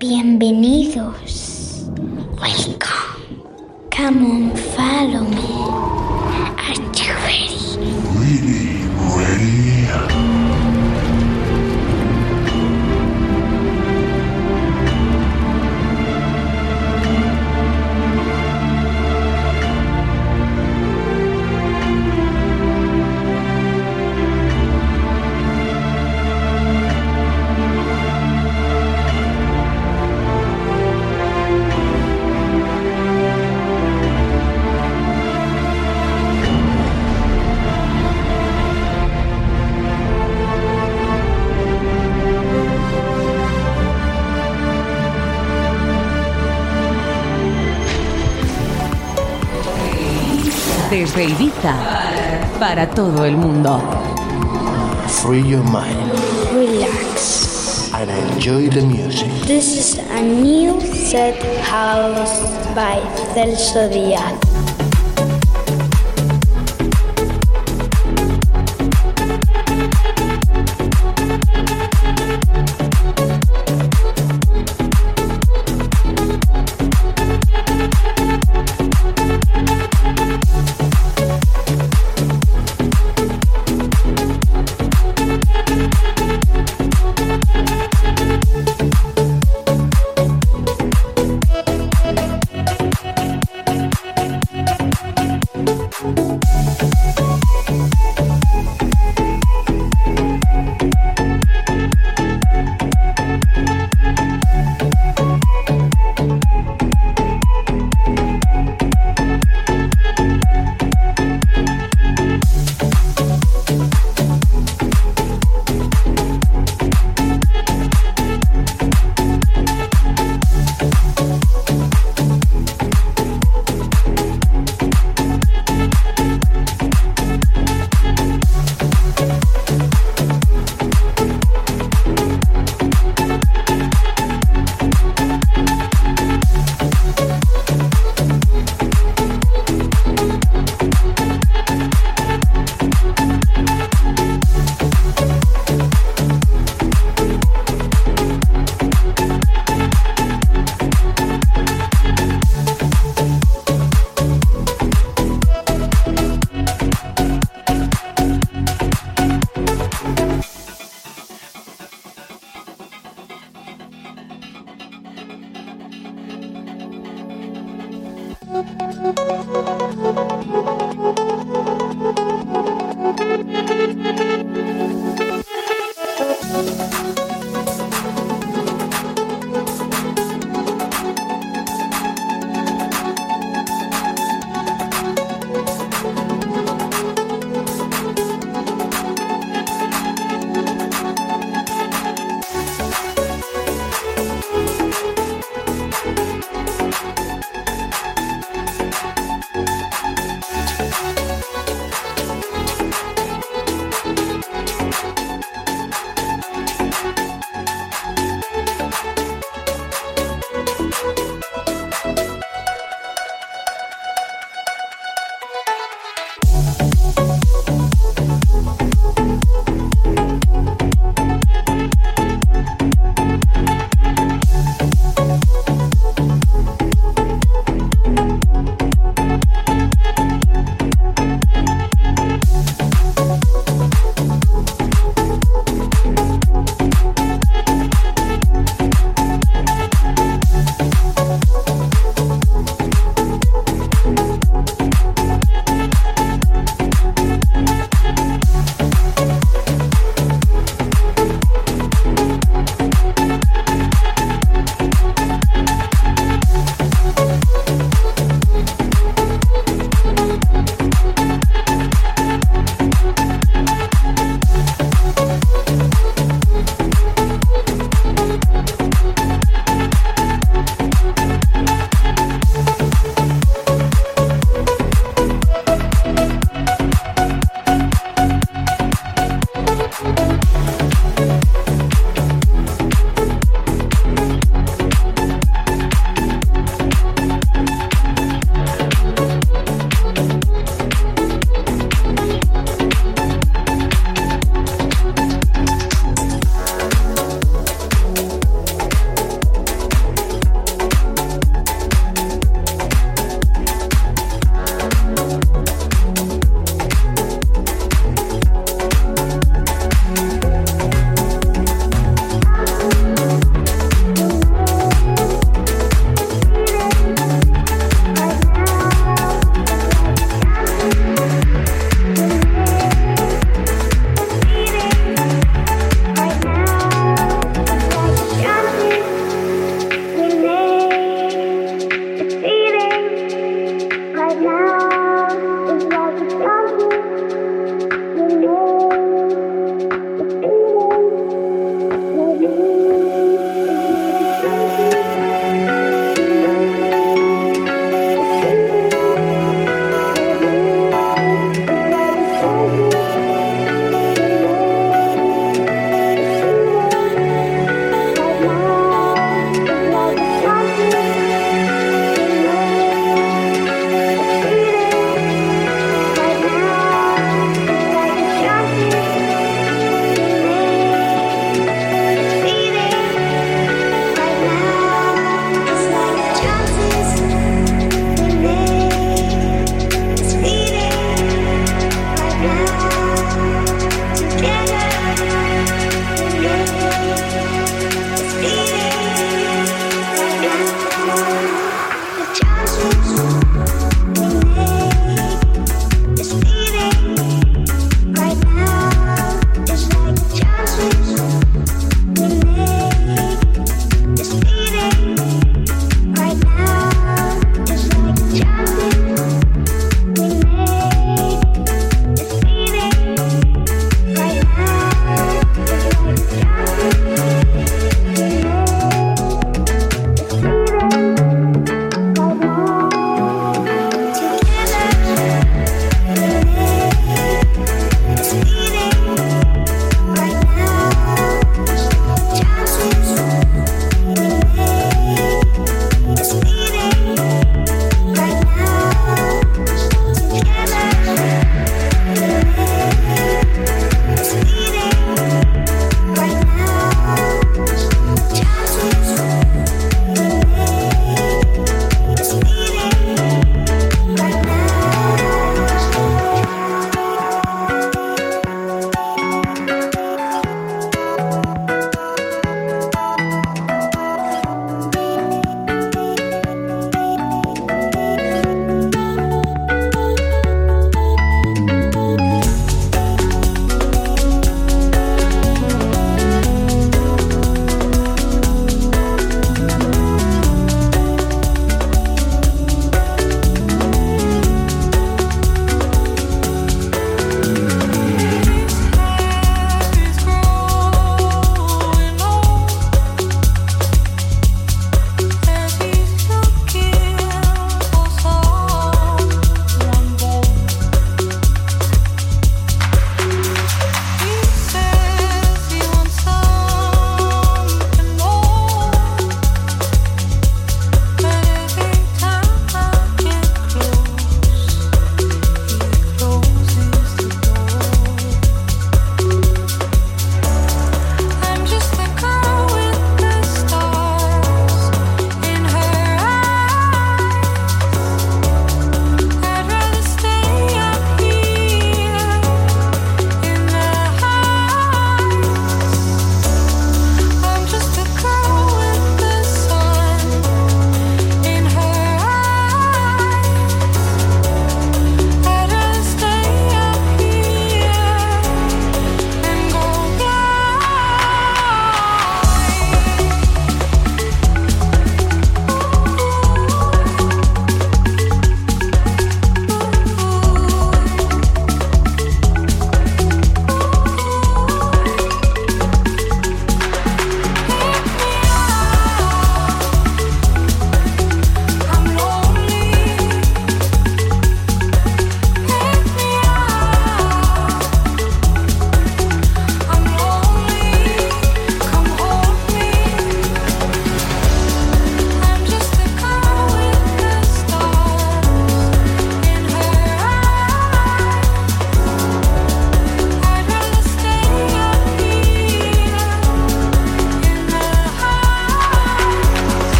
Bienvenidos. Welcome. Come on, follow me. Are you ready? Really ready? Desde Ibiza para todo el mundo. Free your mind Relax. and enjoy the music. This is a new set house by Celso Díaz. Thiago.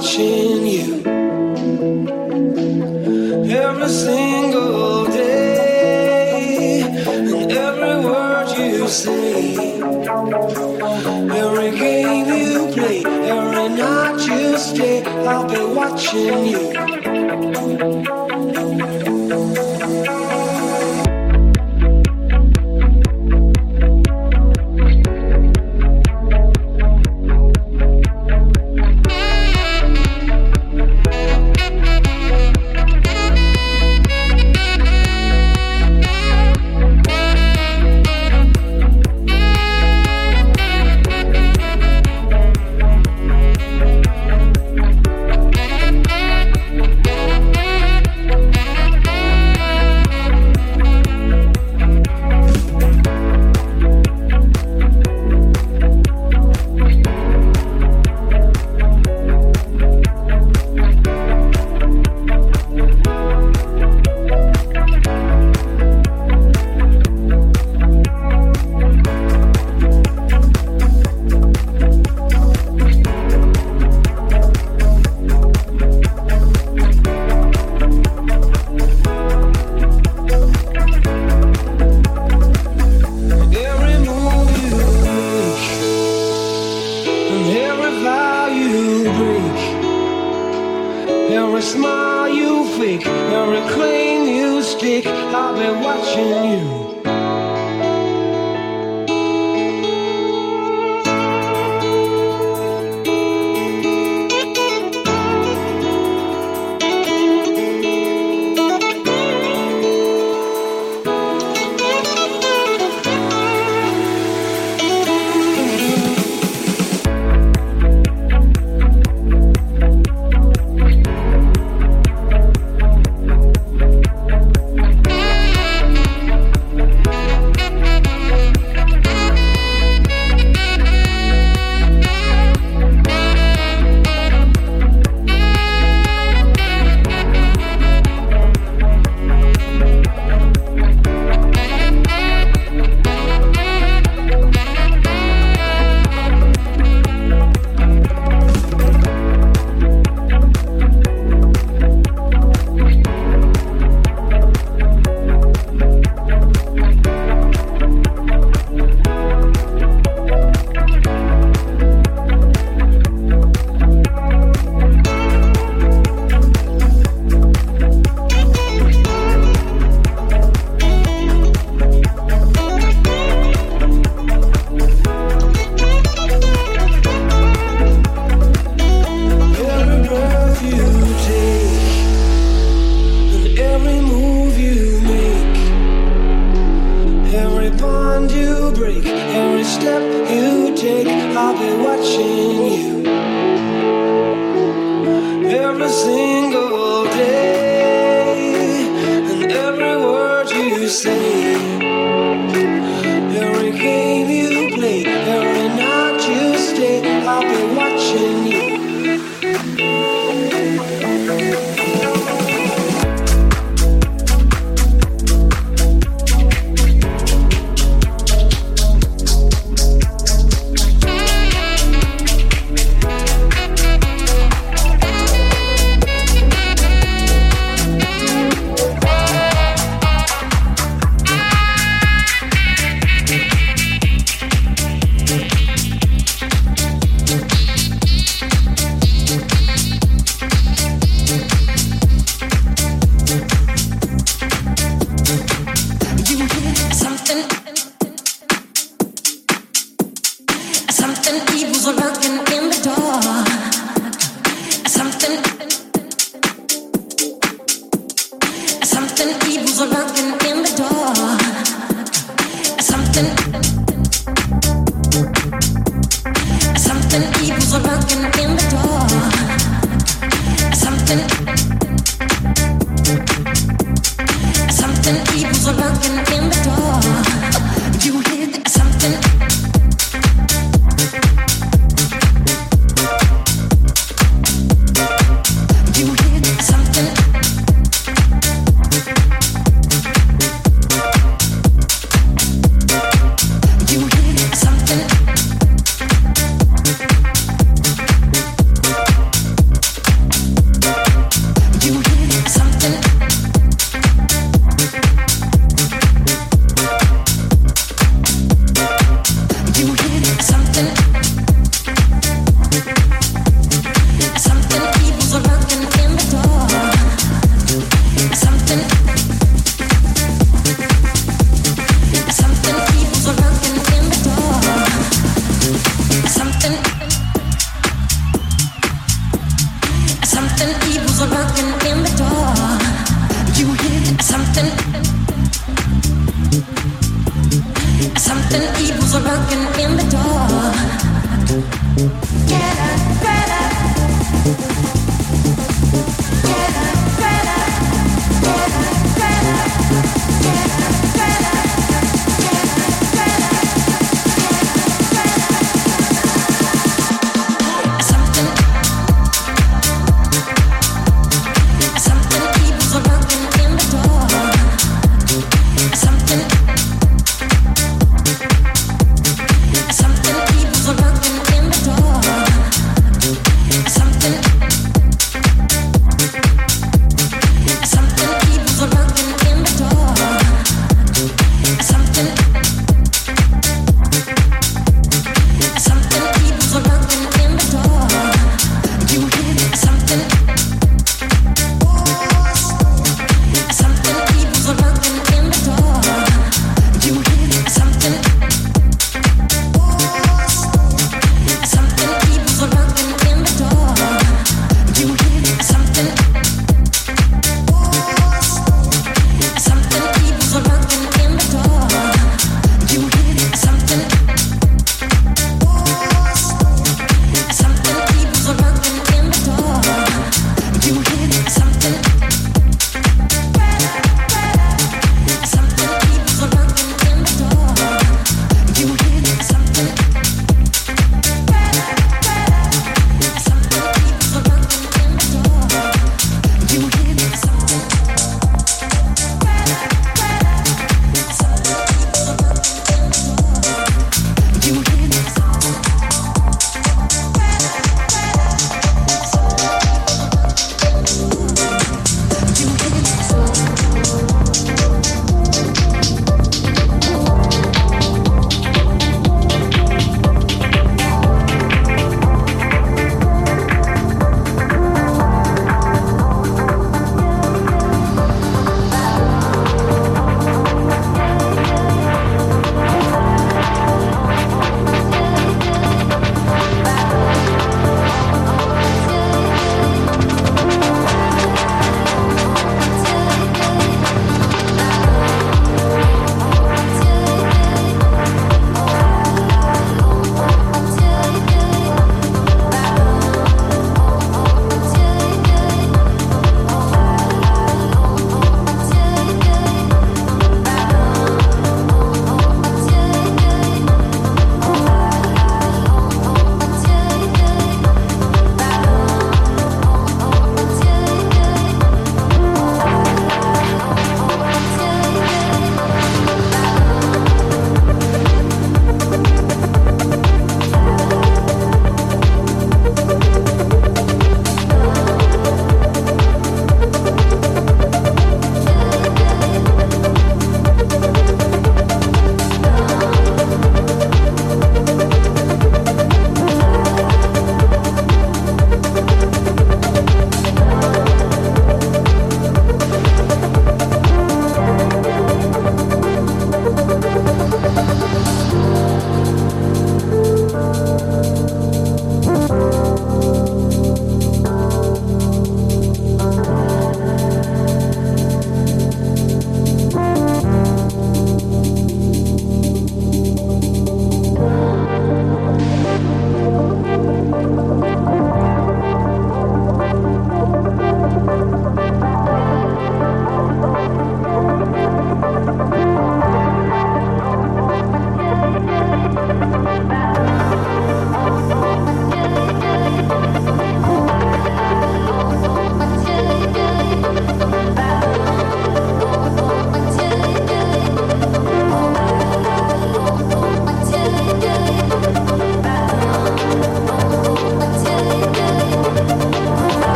Watching you every single day, and every word you say, every game you play, every night you stay. I'll be watching you.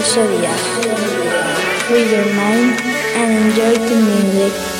Zodiac. Free your mind and enjoy the music.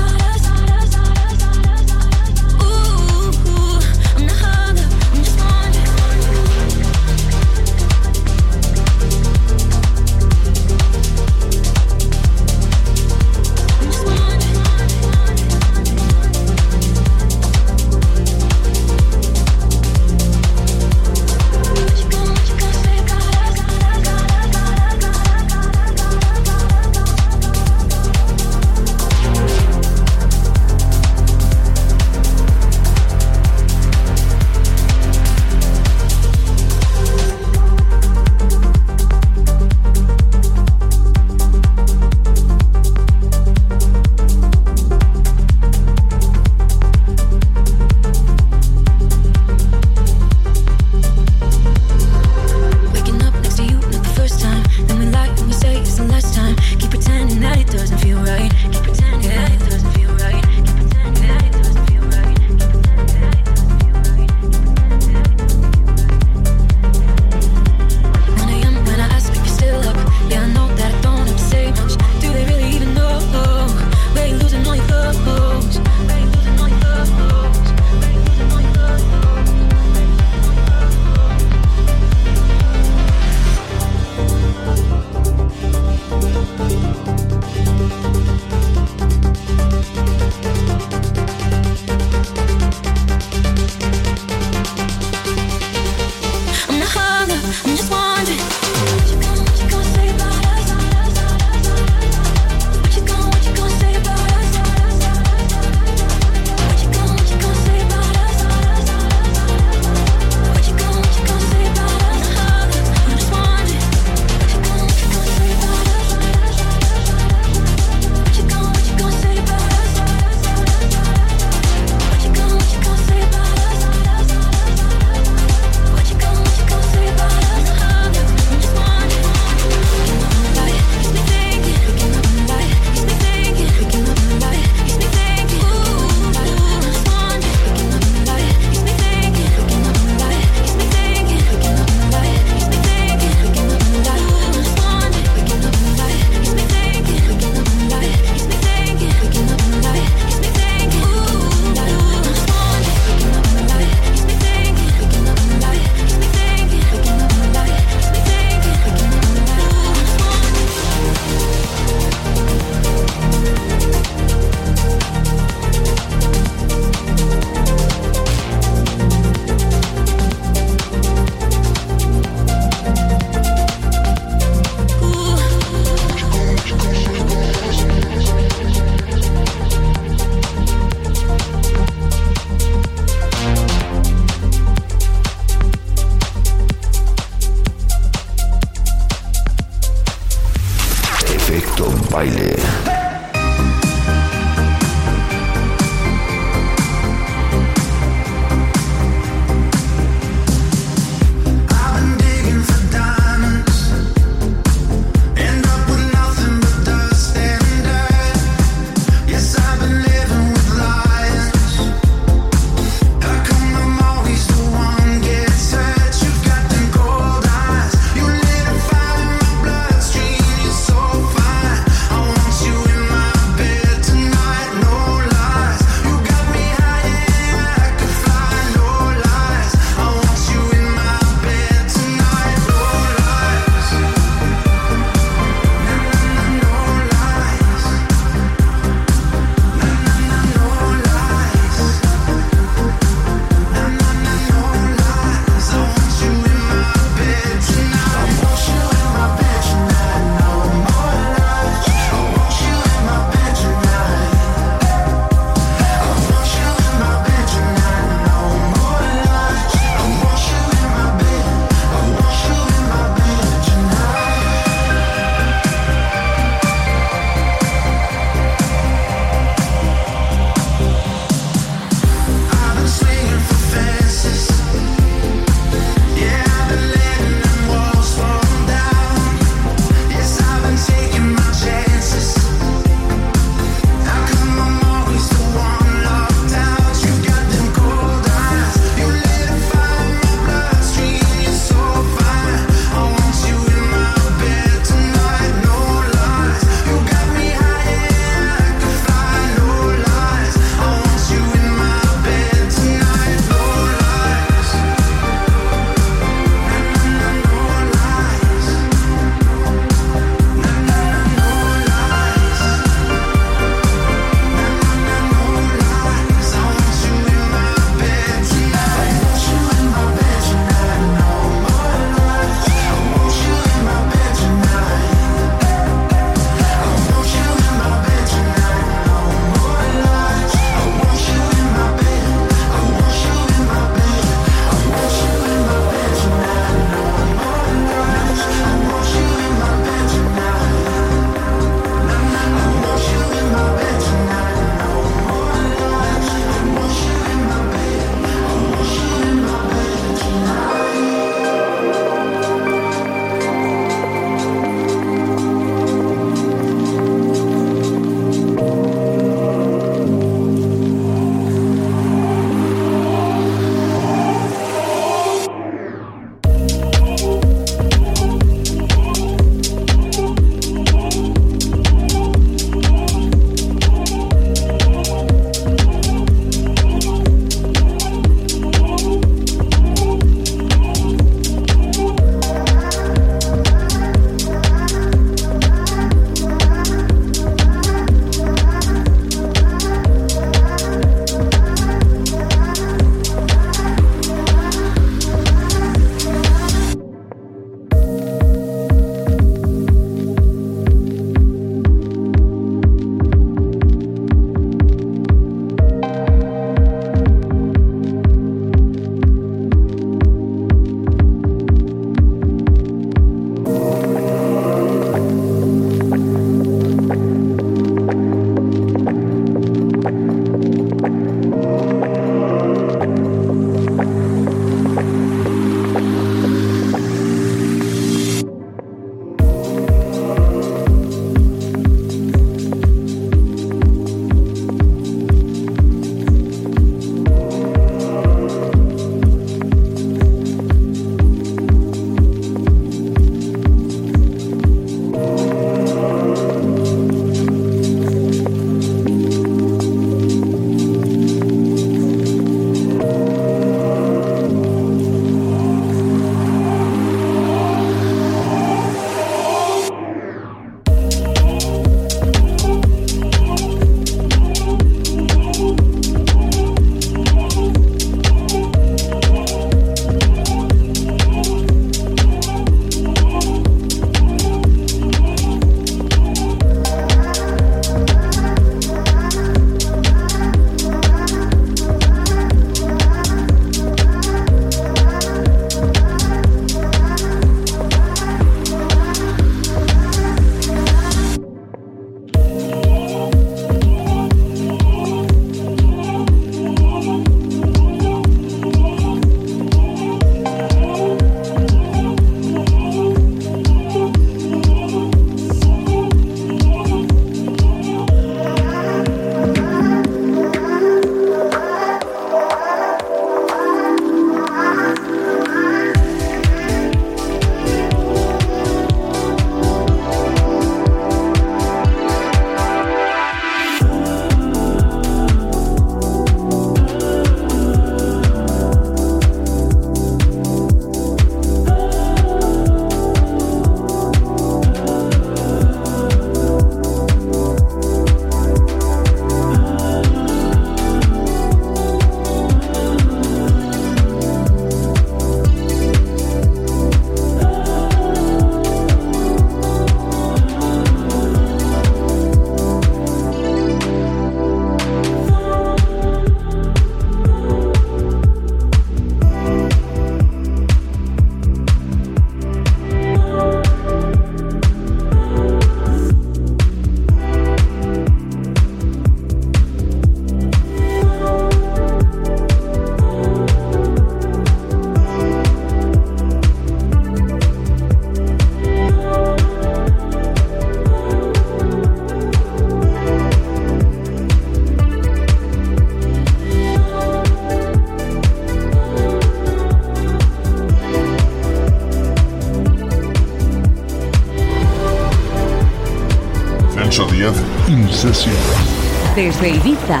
Desde Ibiza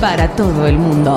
para, todo el mundo.